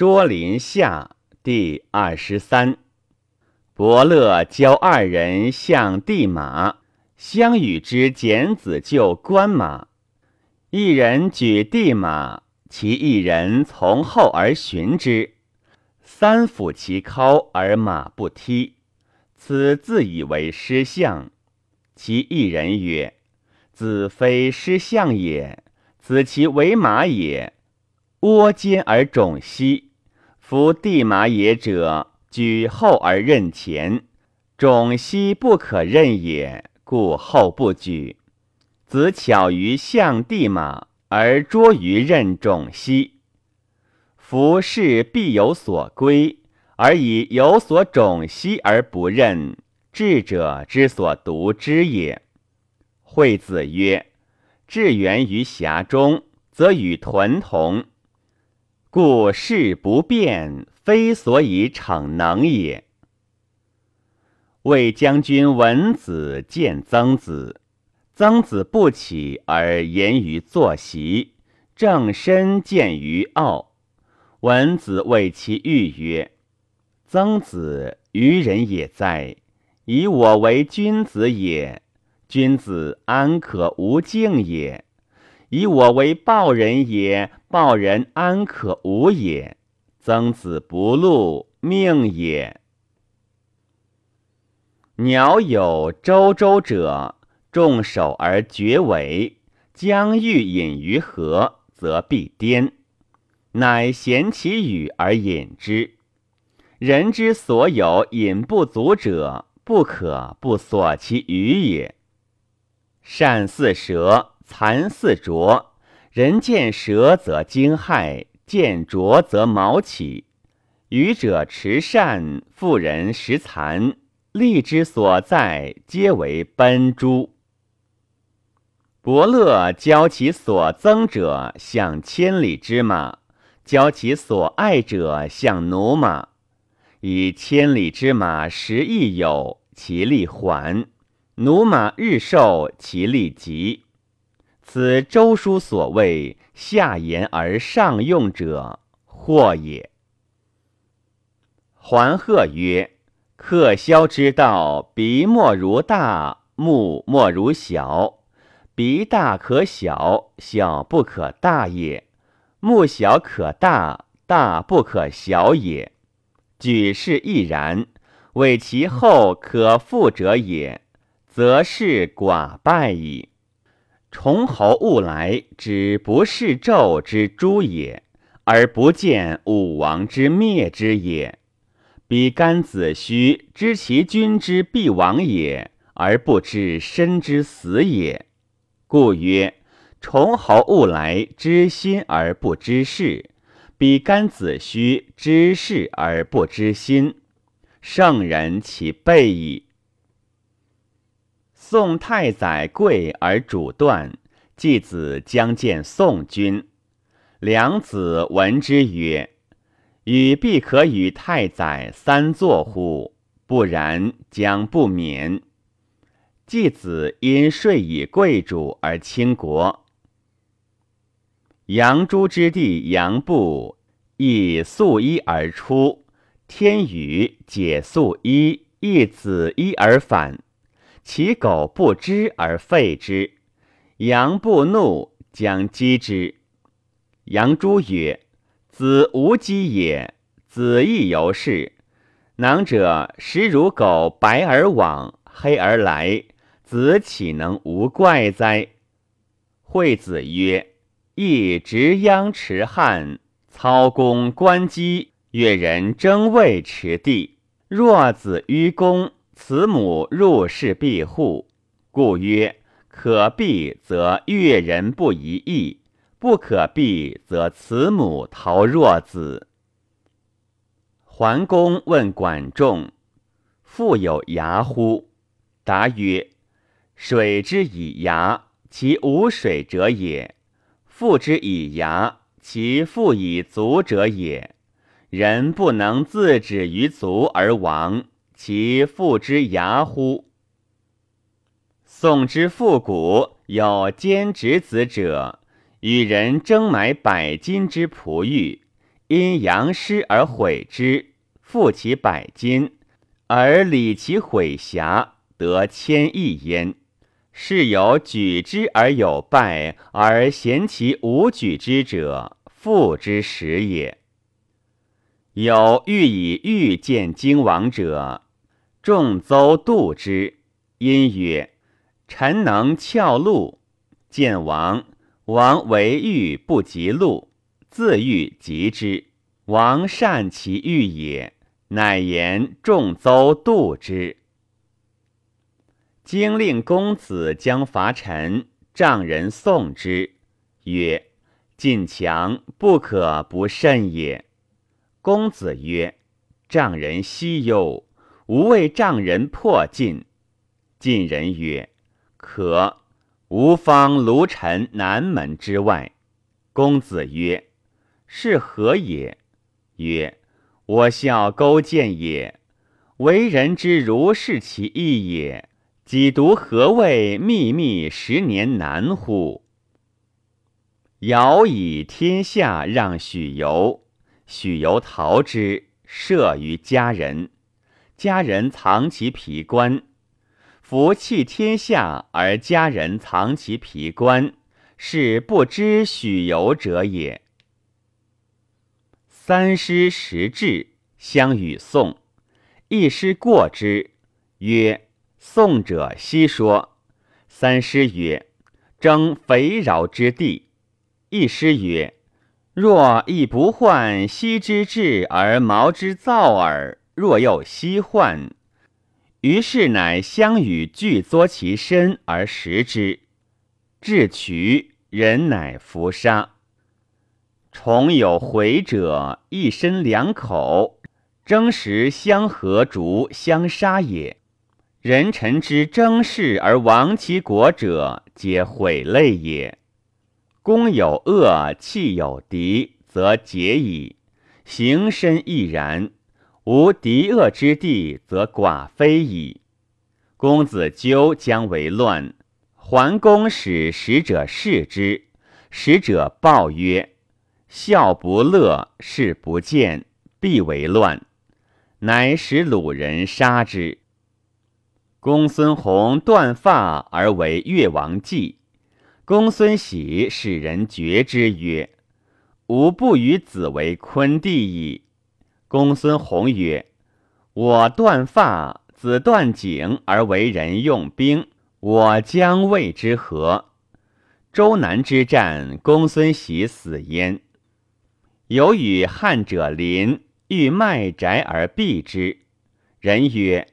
说林下第二十三。伯乐教二人向地马，相与之简子就关马。一人举地马，其一人从后而寻之。三抚其尻而马不踢，此自以为失相。其一人曰：“子非失相也，子其为马也。”窝尖而肿兮，夫地马也者，举后而任前，踵兮不可任也，故后不举。子巧于象地马，而拙于任踵兮。夫事必有所归，而以有所踵兮而不任，智者之所独之也。惠子曰：“志源于峡中，则与豚同。”故事不变，非所以逞能也。魏将军文子见曾子，曾子不起而言于坐席，正身见于傲。文子谓其欲曰：“曾子愚人也哉！以我为君子也，君子安可无敬也？”以我为报人也，报人安可无也？曾子不禄，命也。鸟有周周者，众守而绝尾，将欲饮于河，则必颠，乃衔其羽而饮之。人之所有饮不足者，不可不索其羽也。善似蛇。蚕似浊，人见蛇则惊骇，见浊则毛起。愚者持善，妇人食残，利之所在，皆为奔诛。伯乐教其所憎者向千里之马，教其所爱者向驽马。以千里之马食亦有，其力缓；驽马日瘦，其力急。此周书所谓下言而上用者，或也。桓鹤曰：“克萧之道，鼻莫如大，目莫如小。鼻大可小，小不可大也；目小可大，大不可小也。举世亦然，为其后可复者也，则是寡败矣。”崇侯勿来，指不是纣之诛也，而不见武王之灭之也；比干子虚知其君之必亡也，而不知身之死也。故曰：崇侯勿来，知心而不知事；比干子虚知事而不知心。圣人其备矣。宋太宰贵而主断，季子将见宋君。良子闻之曰：“予必可与太宰三坐乎？不然，将不免。”季子因睡以贵主而倾国。杨朱之弟杨布亦素衣而出，天宇解素衣，亦子衣而返。其狗不知而废之，羊不怒，将击之。杨朱曰：“子无鸡也，子亦犹是。囊者食如狗，白而往，黑而来，子岂能无怪哉？”惠子曰：“亦执央持汉，操弓观机，越人争位持地。若子於公。”慈母入室必护，故曰：可避则悦人不疑义，不可避则慈母逃若子。桓公问管仲：“复有涯乎？”答曰：“水之以涯，其无水者也；复之以涯，其复以足者也。人不能自止于足而亡。”其父之牙乎？宋之复古有兼职子者，与人争买百金之璞玉，因阳师而毁之，复其百金，而理其毁瑕，得千亿焉。是有举之而有败，而嫌其无举之者，复之始也。有欲以欲见荆王者，众邹度之，因曰：“臣能翘鹿，见王。王为欲不及鹿，自欲及之。王善其欲也，乃言众邹度之。”经令公子将伐陈，丈人送之，曰：“进强不可不慎也。”公子曰：“丈人息忧，吾为丈人破晋。”晋人曰：“可。”吾方卢陈南门之外。公子曰：“是何也？”曰：“我笑勾践也。为人之如是其意也。己独何谓秘密十年难乎？”尧以天下让许由。许由逃之，射于家人。家人藏其皮冠。夫弃天下而家人藏其皮冠，是不知许由者也。三师时至，相与宋。一师过之，曰：“宋者悉说。”三师曰：“征肥饶之地。”一师曰。若亦不患昔之志而毛之燥耳，若又息患，于是乃相与俱作其身而食之，至渠人乃伏杀。虫有回者，一身两口，争食相合逐相杀也。人臣之争事而亡其国者，皆毁类也。公有恶，气有敌，则结矣；行身亦然。无敌恶之地，则寡非矣。公子纠将为乱，桓公使使者视之，使者报曰：“孝不乐，事不见，必为乱。”乃使鲁人杀之。公孙弘断发而为越王祭。公孙喜使人绝之曰：“吾不与子为昆弟矣。”公孙弘曰：“我断发，子断颈而为人用兵，我将谓之何？”周南之战，公孙喜死焉。有与汉者邻，欲卖宅而避之。人曰：“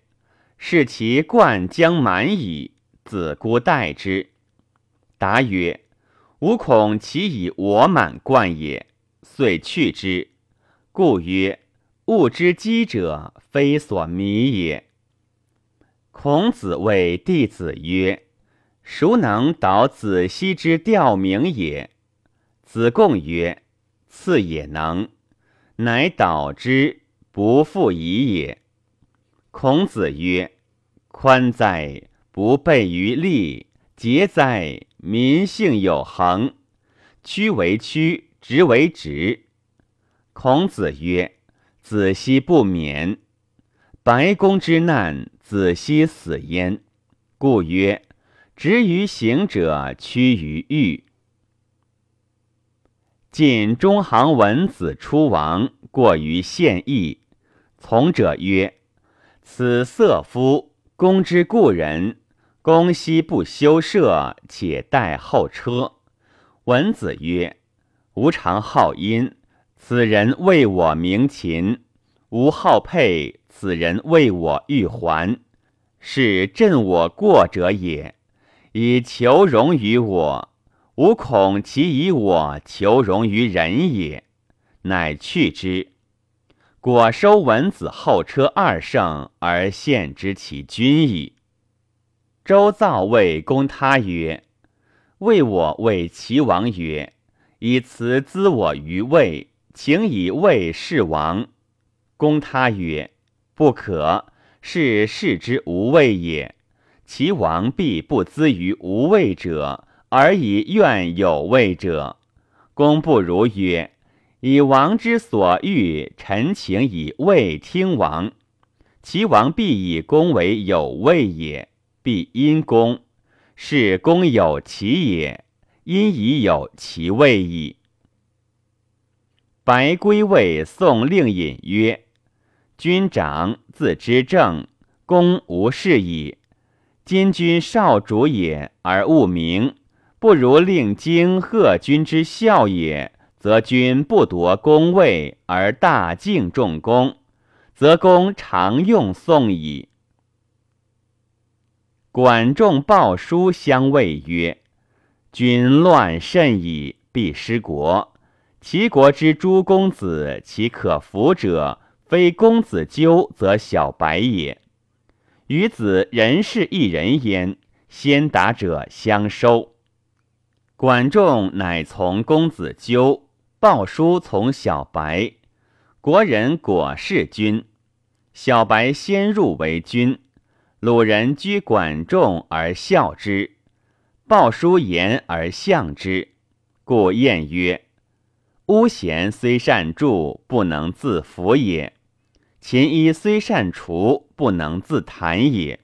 是其冠将满矣。”子姑待之。答曰：“吾恐其以我满冠也，遂去之。故曰：物之积者，非所迷也。”孔子谓弟子曰：“孰能导子奚之调名也？”子贡曰：“赐也能。”乃导之，不复疑也。孔子曰：“宽哉，不备于利！节哉！”民性有恒，曲为曲，直为直。孔子曰：“子兮不免。白公之难，子兮死焉。故曰：执于行者，屈于欲。”晋中行文子出王，过于献邑。从者曰：“此色夫，公之故人。”公兮不修舍，且待后车。文子曰：“吾常好音，此人为我鸣琴；吾好佩，此人为我玉环。是朕我过者也，以求荣于我。吾恐其以我求荣于人也，乃去之。果收文子后车二乘，而献之其君矣。”周造谓公他曰：“为我为齐王曰：‘以辞资我于魏，请以魏弑王。’公他曰：‘不可，是世之无畏也。齐王必不资于无畏者，而以愿有畏者。公不如曰：‘以王之所欲，臣请以位听王。其王必以公为有位也，必因公。是公有其也，因已有其位矣。白圭谓宋令尹曰：“君长自知政，公无事矣。今君少主也，而务名，不如令京贺君之孝也。则君不夺公位，而大敬重公，则公常用宋矣。”管仲鲍叔相谓曰：“君乱甚矣，必失国。”齐国之诸公子，其可服者，非公子纠，则小白也。与子人是一人焉，先达者相收。管仲乃从公子纠，鲍叔从小白。国人果是君，小白先入为君。鲁人居管仲而笑之，鲍叔言而相之，故谚曰。巫贤虽善助，不能自服也；秦医虽善除，不能自弹也。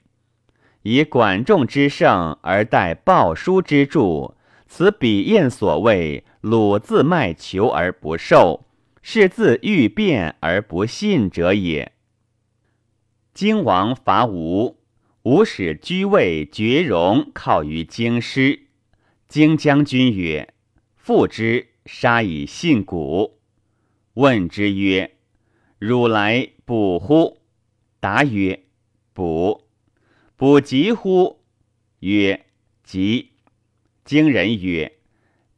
以管仲之胜而待鲍叔之助，此比偃所谓“鲁自卖求而不受，是自欲辩而不信者也。”荆王伐吴，吴使居位绝戎靠于京师。荆将军曰：“复之。”杀以信古，问之曰：“汝来卜乎？”答曰：“卜。”卜吉乎？曰：“吉。”经人曰：“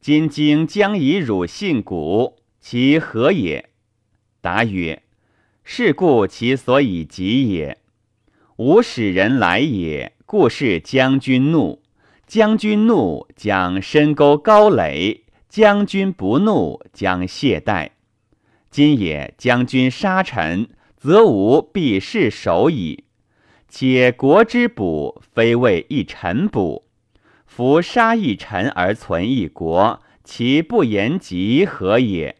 今经将以汝信古，其何也？”答曰：“是故其所以吉也。吾使人来也，故是将军怒。将军怒，将深沟高垒。”将军不怒，将懈怠。今也将军杀臣，则吾必是守矣。且国之补，非为一臣补。夫杀一臣而存一国，其不言及何也？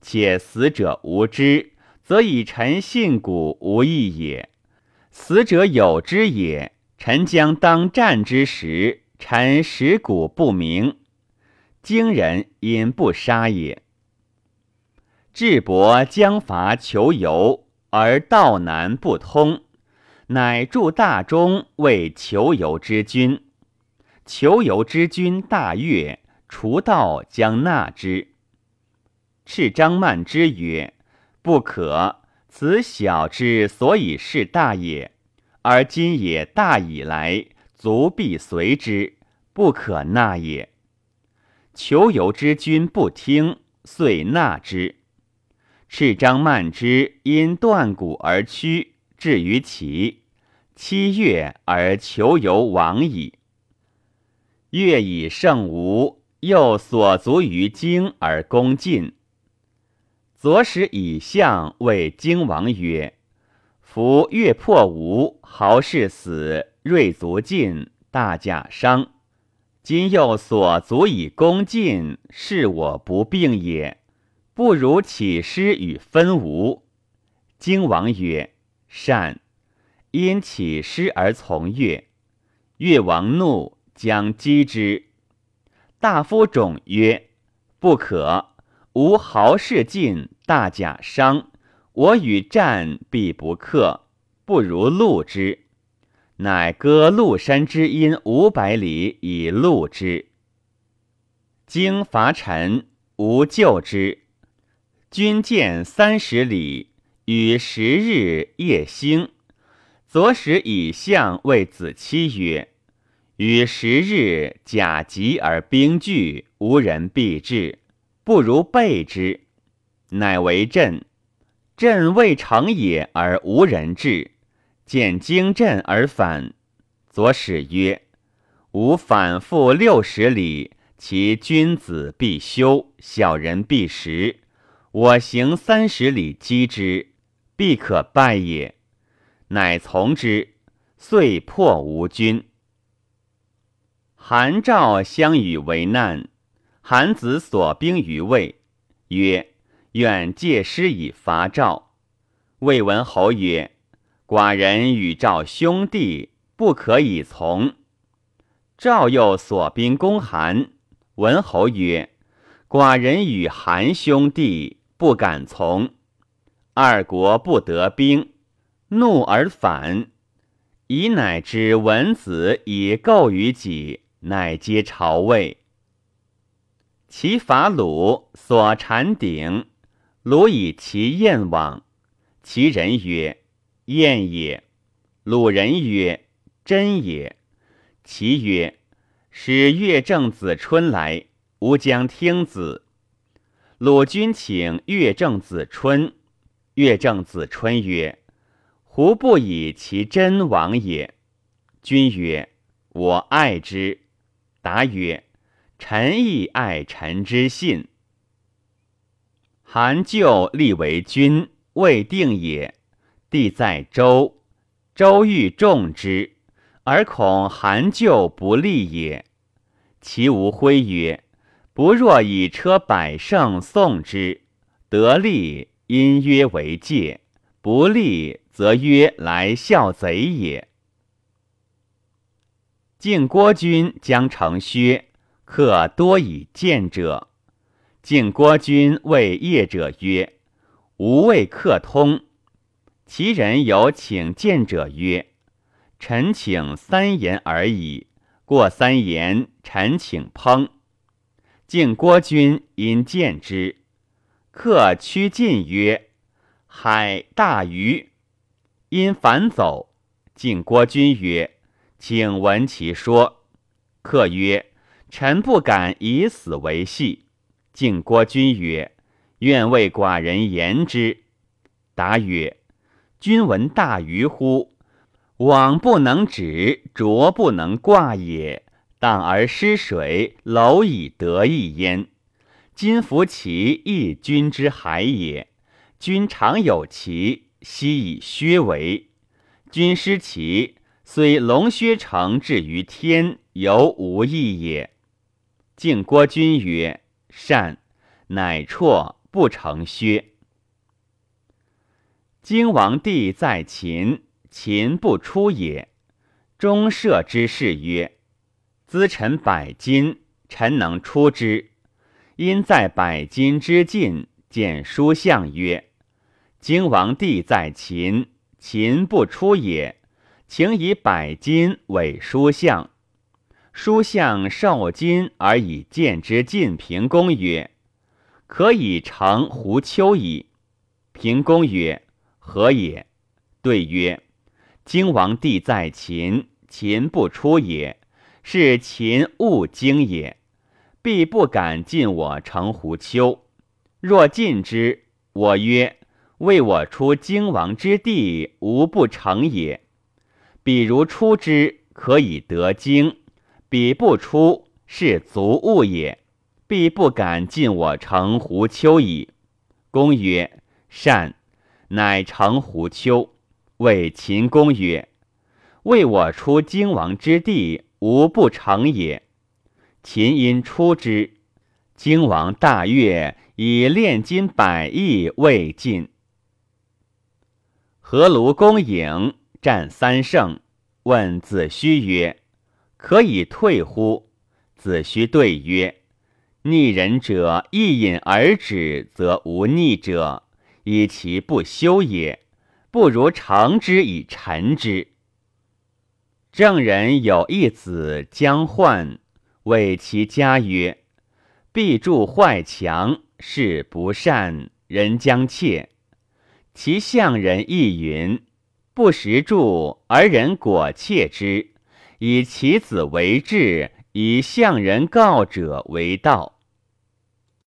且死者无知，则以臣信古无益也。死者有之也，臣将当战之时，臣识古不明。荆人因不杀也。智伯将伐求游，而道难不通，乃助大钟为求游之君。求游之君大悦，除道将纳之。赤张曼之曰：“不可，此小之所以是大也。而今也大以来，足必随之，不可纳也。”求游之君不听，遂纳之。赤张曼之因断骨而屈，至于齐。七月而求游亡矣。越以胜吴，又所足于荆而攻晋。左使以相谓荆王曰：“夫越破吴，豪士死，锐卒尽，大甲伤。”今又所足以攻晋，是我不病也。不如起师与分吴。荆王曰：“善。”因起师而从越。越王怒，将击之。大夫种曰：“不可。吾豪士尽，大甲伤，我与战必不克，不如戮之。”乃割鹿山之阴五百里以戮之。经伐陈，无救之。军见三十里，与十日夜兴。左使以相谓子期曰：“与十日甲急而兵聚，无人必至，不如备之。”乃为阵。阵未成也，而无人至。见经阵而反，左使曰：“吾反复六十里，其君子必休，小人必食。我行三十里击之，必可败也。”乃从之，遂破吴军。韩赵相与为难，韩子所兵于魏，曰：“愿借师以伐赵。魏文侯曰：“寡人与赵兄弟，不可以从。”赵又所兵攻韩，文侯曰：“寡人与韩兄弟，不敢从。”二国不得兵，怒而反。以乃知文子以构于己，乃皆朝魏。其伐鲁，所禅鼎，鲁以其燕往。其人曰：“燕也。”鲁人曰：“真也。”其曰：“使乐正子春来，吾将听子。”鲁君请乐正子春。乐正子春曰：“胡不以其真往也？”君曰：“我爱之。”答曰：“臣亦爱臣之信。”韩就立为君，未定也。帝在周，周欲重之，而恐韩就不利也。其无徽曰：“不若以车百乘送之，得利。”因曰为戒，不利则曰来效贼也。晋国君将成薛，客多以见者。晋国君谓业者曰：“吾谓客通。”其人有请见者曰：“臣请三言而已，过三言，臣请烹。”晋国君因见之。客趋近曰：“海大鱼。”因反走。晋国君曰：“请闻其说。”客曰：“臣不敢以死为戏。”晋国君曰：“愿为寡人言之。”答曰：“君闻大鱼乎？网不能止，濯不能挂也。荡而失水，蝼蚁得一焉。”今服其亦君之海也。君常有其，悉以薛为。君失其，虽龙薛成至于天，犹无益也。晋郭君曰：“善。”乃辍，不成薛。荆王帝在秦，秦不出也。中射之士曰：“资臣百金，臣能出之。”因在百金之境，见书相曰：“荆王帝在秦，秦不出也，请以百金委书相。书相受金而以见之。晋平公曰：‘可以成胡丘矣。’平公曰：‘何也？’对曰：‘荆王帝在秦，秦不出也，是秦误荆也。’”必不敢进我城胡丘。若进之，我曰：为我出荆王之地，无不成也。比如出之，可以得荆；彼不出，是足物也。必不敢进我城胡丘矣。公曰：善。乃成胡丘。谓秦公曰：为我出荆王之地，无不成也。秦因出之，荆王大悦，以炼金百亿未尽。何卢公颖战三胜，问子虚曰：“可以退乎？”子虚对曰：“逆人者，一饮而止，则无逆者，以其不修也。不如成之以陈之。”郑人有一子将患。谓其家曰：“必筑坏墙，是不善，人将窃。”其相人亦云：“不食助而人果窃之，以其子为质，以相人告者为道。”